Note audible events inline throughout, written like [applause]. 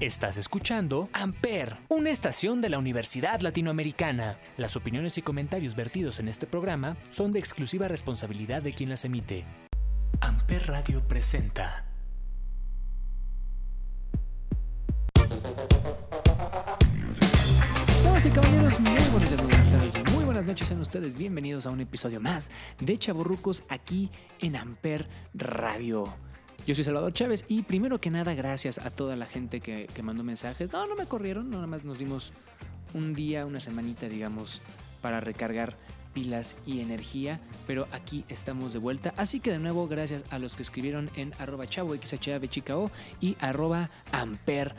Estás escuchando Amper, una estación de la Universidad Latinoamericana. Las opiniones y comentarios vertidos en este programa son de exclusiva responsabilidad de quien las emite. Amper Radio presenta. Damas y caballeros, muy buenos días, buenas tardes, muy buenas noches, sean ustedes bienvenidos a un episodio más de Chaborrucos aquí en Amper Radio. Yo soy Salvador Chávez y primero que nada gracias a toda la gente que, mandó mensajes. No, no me corrieron, nada más nos dimos un día, una semanita, digamos, para recargar pilas y energía, pero aquí estamos de vuelta. Así que de nuevo, gracias a los que escribieron en arroba chavo y arroba amper.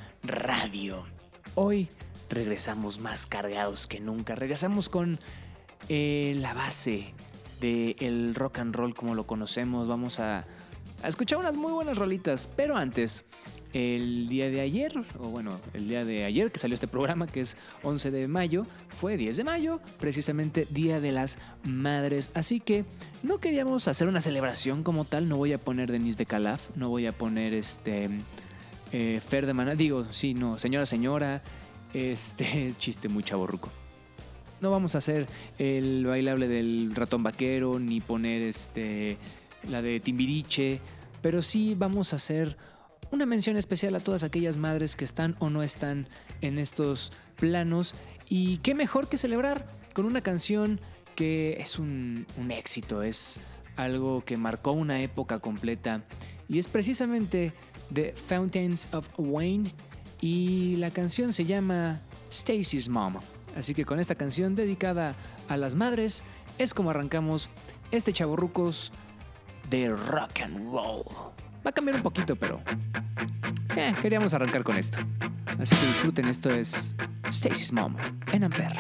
Hoy regresamos más cargados que nunca. Regresamos con eh, la base del rock and roll como lo conocemos. Vamos a, a escuchar unas muy buenas rolitas, pero antes el día de ayer, o bueno, el día de ayer que salió este programa, que es 11 de mayo, fue 10 de mayo, precisamente Día de las Madres. Así que no queríamos hacer una celebración como tal, no voy a poner Denise de Calaf, no voy a poner este eh, Fer de Maná, digo, sí, no, señora, señora, este [laughs] chiste muy chaborruco. No vamos a hacer el bailable del ratón vaquero, ni poner este la de Timbiriche, pero sí vamos a hacer una mención especial a todas aquellas madres que están o no están en estos planos. Y qué mejor que celebrar con una canción que es un, éxito, es algo que marcó una época completa. Y es precisamente The Fountains of Wayne. Y la canción se llama Stacy's Mom. Así que con esta canción dedicada a las madres es como arrancamos este chaborrucos de rock and roll. Va a cambiar un poquito, pero eh, queríamos arrancar con esto. Así que disfruten, esto es Stacy's Mom en Ampere.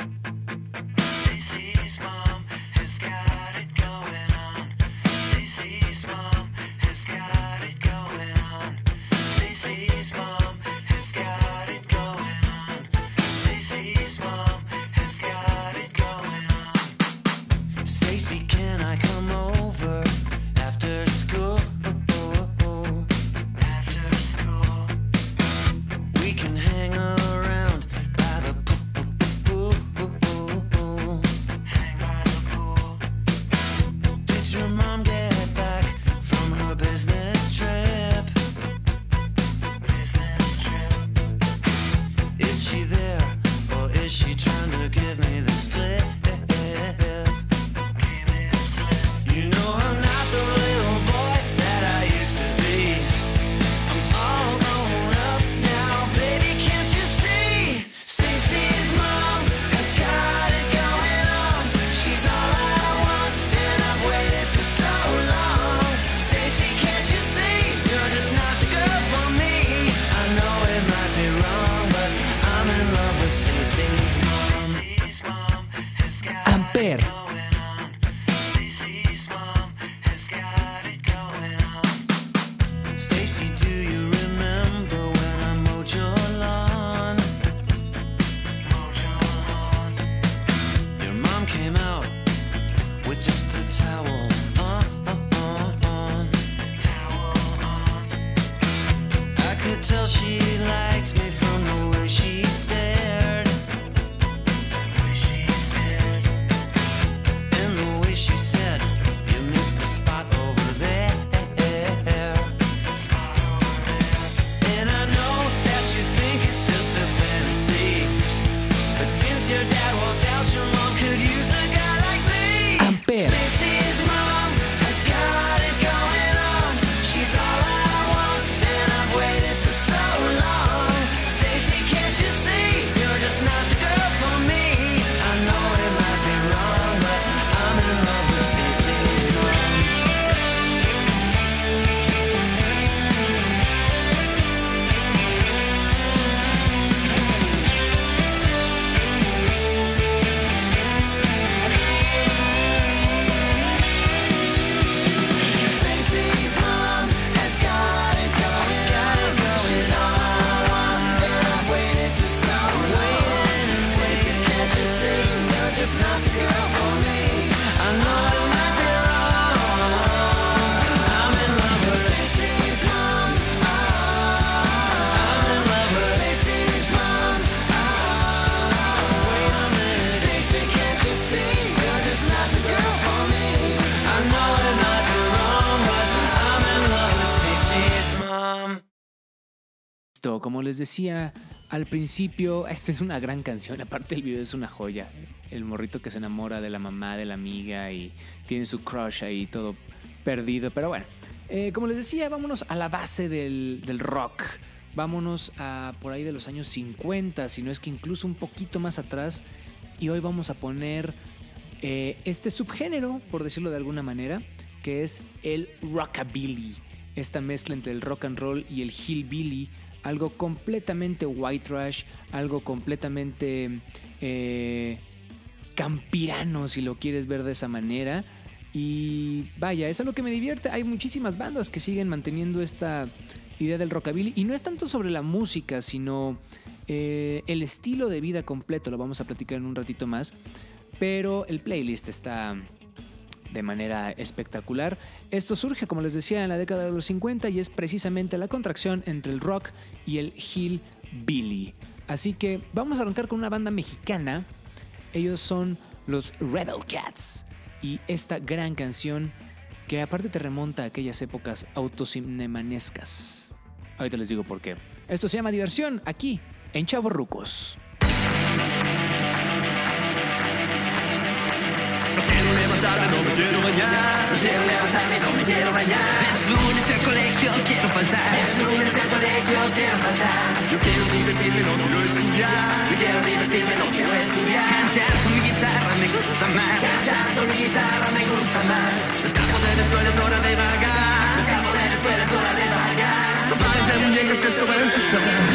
Como les decía al principio, esta es una gran canción, aparte el video es una joya. El morrito que se enamora de la mamá, de la amiga y tiene su crush ahí todo perdido, pero bueno. eh, como les decía, vámonos a la base del, rock. Vámonos a por ahí de los años 50, si no es que incluso un poquito más atrás. Y hoy vamos a poner eh, este subgénero, por decirlo de alguna manera, que es el rockabilly. Esta mezcla entre el rock and roll y el hillbilly, algo completamente white trash, algo completamente eh, campirano, si lo quieres ver de esa manera. Y vaya, eso es lo que me divierte. Hay muchísimas bandas que siguen manteniendo esta idea del rockabilly. Y no es tanto sobre la música, sino eh, el estilo de vida completo. Lo vamos a platicar en un ratito más. Pero el playlist está de manera espectacular. Esto surge, como les decía, en la década de los 50 y es precisamente la contracción entre el rock y el hillbilly. Así que vamos a arrancar con una banda mexicana. Ellos son los Rebel Cats y esta gran canción que aparte te remonta a aquellas épocas autocinemanescas. Ahorita les digo por qué. Esto se llama diversión aquí en Chavo Rucos. Levantarme, no me quiero bañar. No quiero levantarme, no me quiero bañar. Es lunes al colegio, quiero faltar. Es lunes al colegio, quiero faltar. Yo quiero divertirme, no quiero estudiar. Yo quiero divertirme, no quiero estudiar. Cantar con mi guitarra me gusta más. Cantar con mi guitarra me gusta más. Escapo de la escuela, es hora de vagar. Escapo de la escuela, es hora de vagar. No pares de muñecas que esto va a empezar.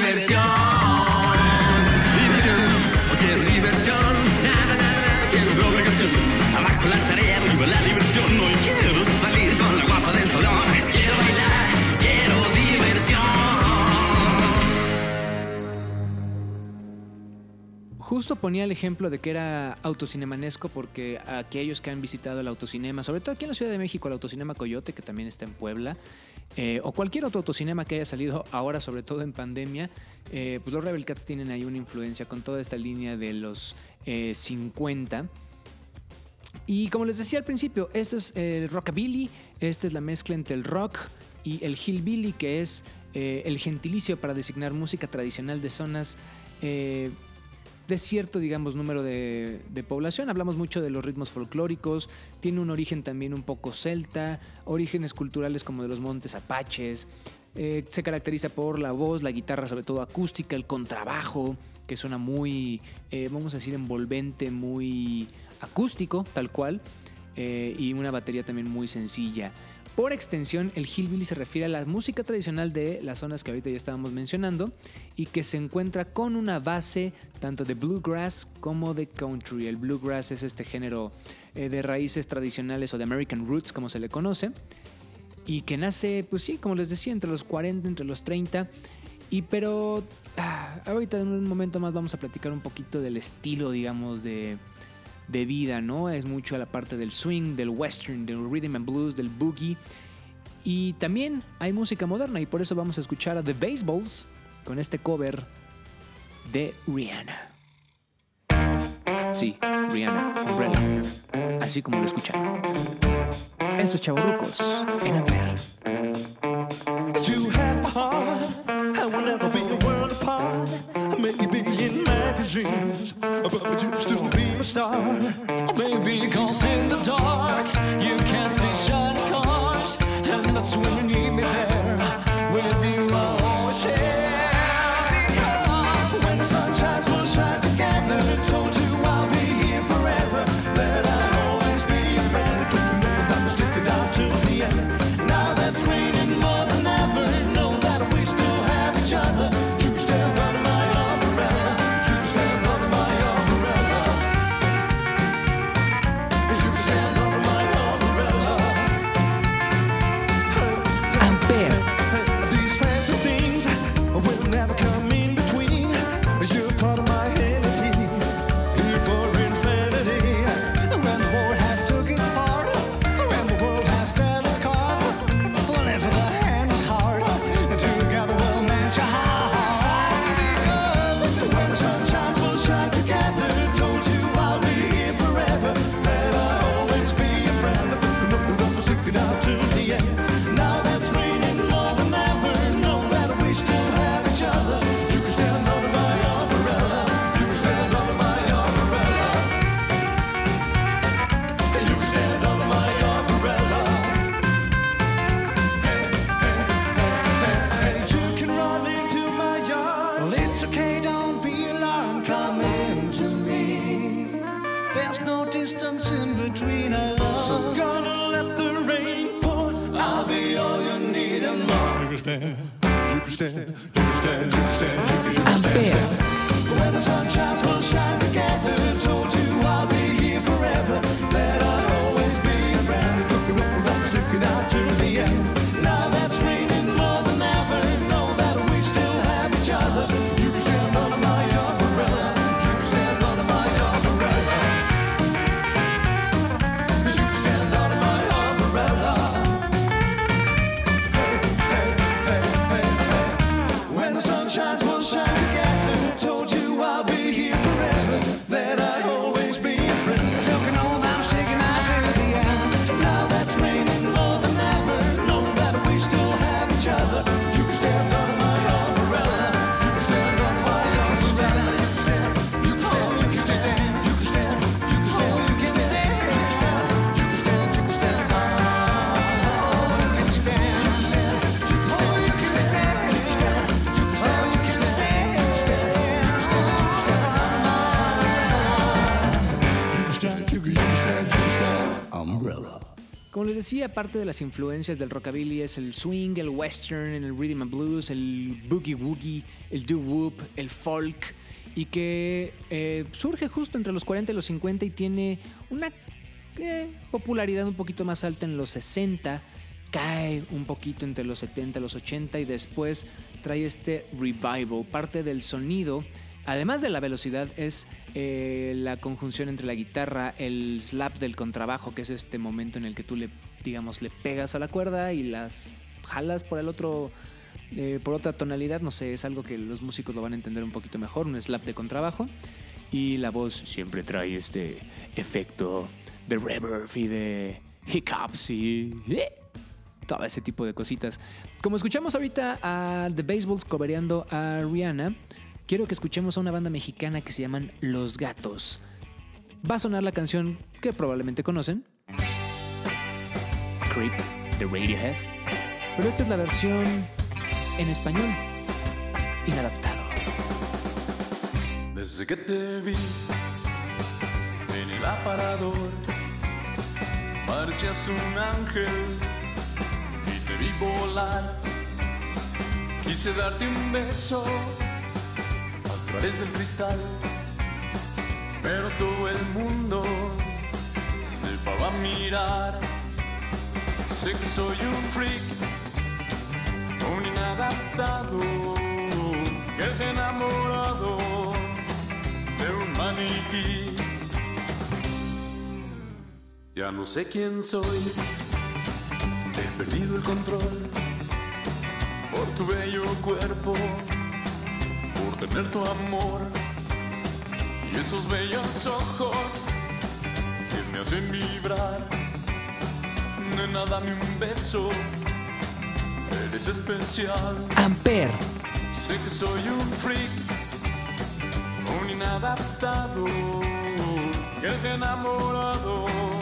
Diversión, Ponía el ejemplo de que era autocinemanesco porque aquellos que han visitado el autocinema, sobre todo aquí en la Ciudad de México, el autocinema Coyote, que también está en Puebla, eh, o cualquier otro autocinema que haya salido ahora, sobre todo en pandemia, eh, pues los Rebel Cats tienen ahí una influencia con toda esta línea de los eh, 50. Y como les decía al principio, esto es el rockabilly, esta es la mezcla entre el rock y el hillbilly, que es eh, el gentilicio para designar música tradicional de zonas eh, de cierto, digamos, número de, de población. Hablamos mucho de los ritmos folclóricos, tiene un origen también un poco celta, orígenes culturales como de los montes apaches. Eh, se caracteriza por la voz, la guitarra, sobre todo acústica, el contrabajo, que suena muy, eh, vamos a decir, envolvente, muy acústico, tal cual, eh, y una batería también muy sencilla. Por extensión, el hillbilly se refiere a la música tradicional de las zonas que ahorita ya estábamos mencionando y que se encuentra con una base tanto de bluegrass como de country. El bluegrass es este género eh, de raíces tradicionales o de American roots, como se le conoce, y que nace, pues sí, como les decía, entre los 40, entre los 30. Y pero ah, ahorita en un momento más vamos a platicar un poquito del estilo, digamos, de, de vida, ¿no? Es mucho la parte del swing, del western, del rhythm and blues, del boogie. Y también hay música moderna y por eso vamos a escuchar a The Baseballs con este cover de Rihanna. Sí, Rihanna, Umbrella. Así como lo escucharon. Estos chavorrucos en a in magazines, but you still be my star. Maybe cause in the dark you can't see shiny cars, and that's when you need me there. With you, I'll always share. Como les decía, parte de las influencias del rockabilly es el swing, el western, el rhythm and blues, el boogie woogie, el doo wop, el folk, y que eh, surge justo entre los 40 y los 50 y tiene una eh, popularidad un poquito más alta en los 60, cae un poquito entre los 70 y los 80 y después trae este revival. Parte del sonido, además de la velocidad, es eh, la conjunción entre la guitarra, el slap del contrabajo, que es este momento en el que tú le, digamos, le pegas a la cuerda y las jalas por el otro, eh, por otra tonalidad. No sé, es algo que los músicos lo van a entender un poquito mejor, un slap de contrabajo. Y la voz siempre trae este efecto de reverb y de hiccups y eh, todo ese tipo de cositas. Como escuchamos ahorita a The Baseballs cobereando a Rihanna, quiero que escuchemos a una banda mexicana que se llaman Los Gatos. Va a sonar la canción que probablemente conocen, Creep de Radiohead, pero esta es la versión en español, inadaptado. Desde que te vi en el aparador, parecías un ángel y te vi volar. Quise darte un beso través del cristal, pero todo el mundo se paró a mirar. Sé que soy un freak, un inadaptado, que ha enamorado de un maniquí. Ya no sé quién soy, he perdido el control por tu bello cuerpo, tener tu amor y esos bellos ojos que me hacen vibrar. Nena, dame un beso, eres especial. Amper, Sé que soy un freak, un inadaptado, que es enamorado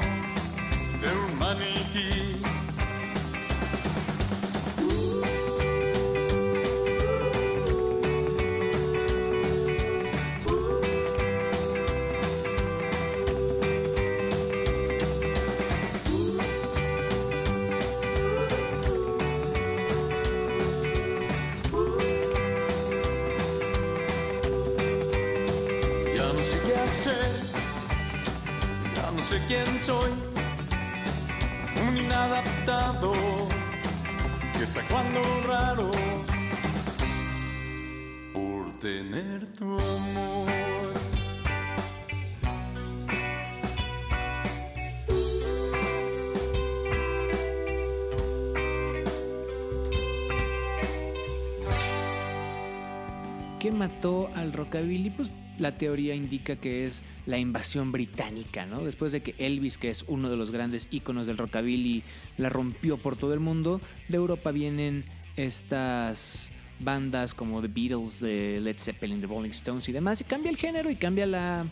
¿qué mató al rockabilly? Pues la teoría indica que es la invasión británica, ¿no? Después de que Elvis, que es uno de los grandes íconos del rockabilly, la rompió por todo el mundo, de Europa vienen estas bandas como The Beatles, de Led Zeppelin, The Rolling Stones y demás, y cambia el género y cambia la,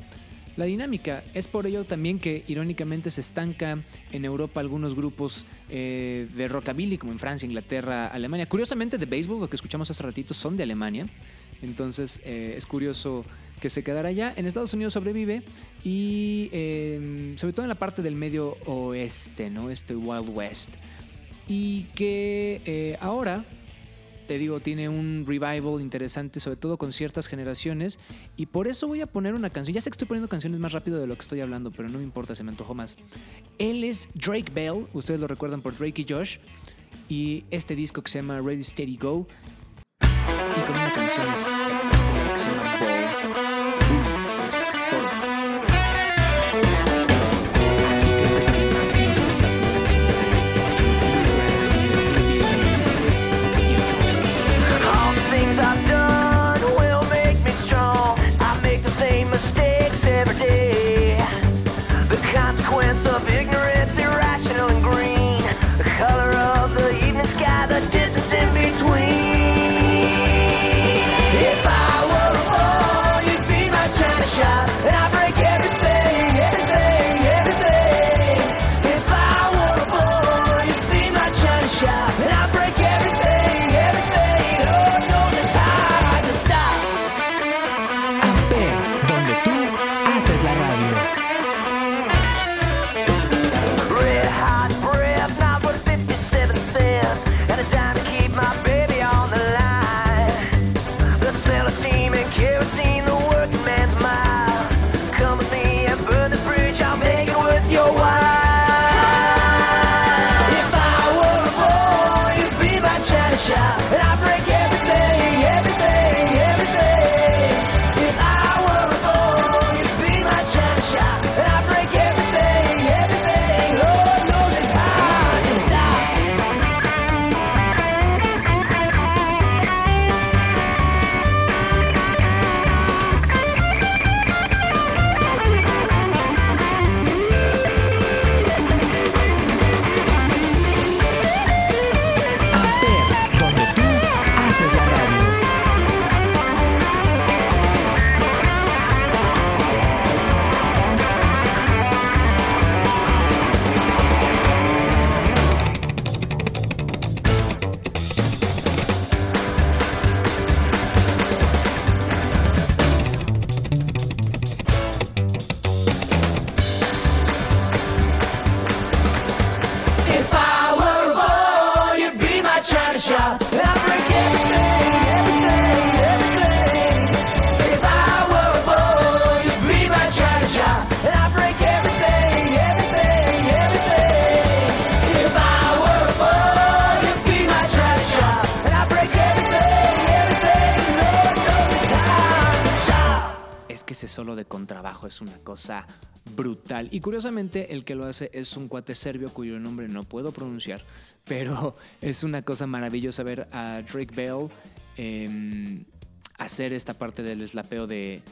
la dinámica. Es por ello también que irónicamente se estanca en Europa algunos grupos eh, de rockabilly, como en Francia, Inglaterra, Alemania. Curiosamente, de béisbol, lo que escuchamos hace ratito, son de Alemania. Entonces eh, es curioso que se quedara allá. En Estados Unidos sobrevive y eh, sobre todo en la parte del medio oeste, ¿no? Este Wild West. Y que eh, ahora, te digo, tiene un revival interesante, sobre todo con ciertas generaciones. Y por eso voy a poner una canción. Ya sé que estoy poniendo canciones más rápido de lo que estoy hablando, pero no me importa, se me antojó más. Él es Drake Bell, ustedes lo recuerdan por Drake y Josh. Y este disco que se llama Ready Steady Go. Y con una canción espectacular que se de contrabajo es una cosa brutal. Y curiosamente, el que lo hace es un cuate serbio cuyo nombre no puedo pronunciar, [laughs] pero es una cosa maravillosa ver a Drake Bell em, hacer esta parte del eslapeo de.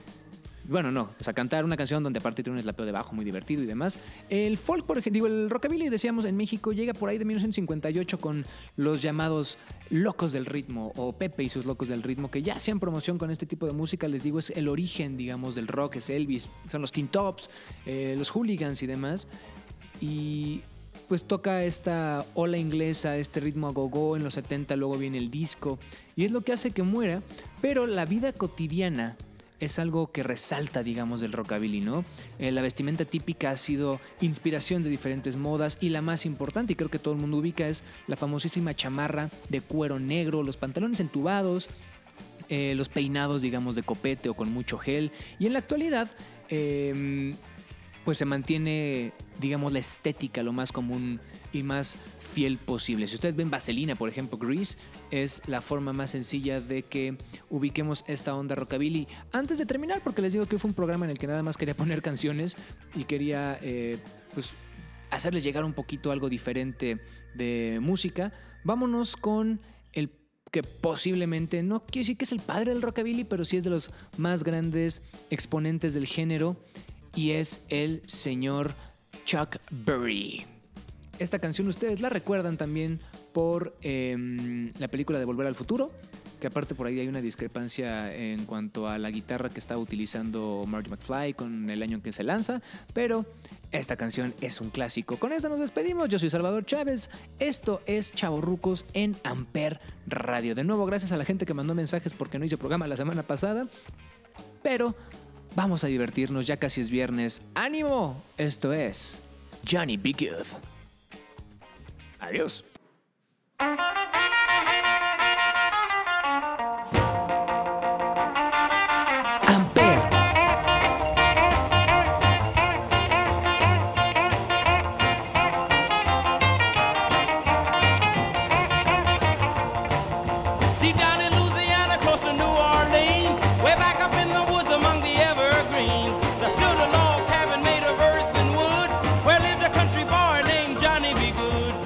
Bueno, no, o sea, cantar una canción donde aparte tiene un eslapeo de bajo muy divertido y demás. El folk, por ejemplo, digo, el rockabilly, decíamos, en México llega por ahí de 1958 con los llamados locos del ritmo o Pepe y sus locos del ritmo, que ya hacían promoción con este tipo de música, les digo, es el origen, digamos, del rock, es Elvis, son los Teen Tops, eh, los hooligans y demás. Y pues toca esta ola inglesa, este ritmo a go-go en los 70, luego viene el disco, y es lo que hace que muera, pero la vida cotidiana es algo que resalta, digamos, del rockabilly, ¿no? Eh, la vestimenta típica ha sido inspiración de diferentes modas y la más importante, y creo que todo el mundo ubica, es la famosísima chamarra de cuero negro, los pantalones entubados, eh, los peinados, digamos, de copete o con mucho gel. Y en la actualidad, eh, pues se mantiene, digamos, la estética lo más común y más fiel posible. Si ustedes ven Vaselina, por ejemplo, Grease, es la forma más sencilla de que ubiquemos esta onda rockabilly. Antes de terminar, porque les digo que fue un programa en el que nada más quería [laughs] poner canciones y quería, eh, pues, hacerles llegar un poquito algo diferente de música, vámonos con el que posiblemente, no quiero decir que es el padre del rockabilly, pero sí es de los más grandes exponentes del género y es el señor Chuck Berry. Esta canción ustedes la recuerdan también por em, la película de Volver al Futuro, que aparte por ahí hay una discrepancia en cuanto a la guitarra que estaba utilizando Marty McFly con el año en que se lanza, pero esta canción es un clásico. Con esta nos despedimos, yo soy Salvador Chávez, esto es Chavorrucos en Amper Radio. De nuevo, gracias a la gente que mandó mensajes porque no hice programa la semana pasada, pero vamos a divertirnos, ya casi es viernes. ¡Ánimo! Esto es Johnny Be Good. Adiós. Good,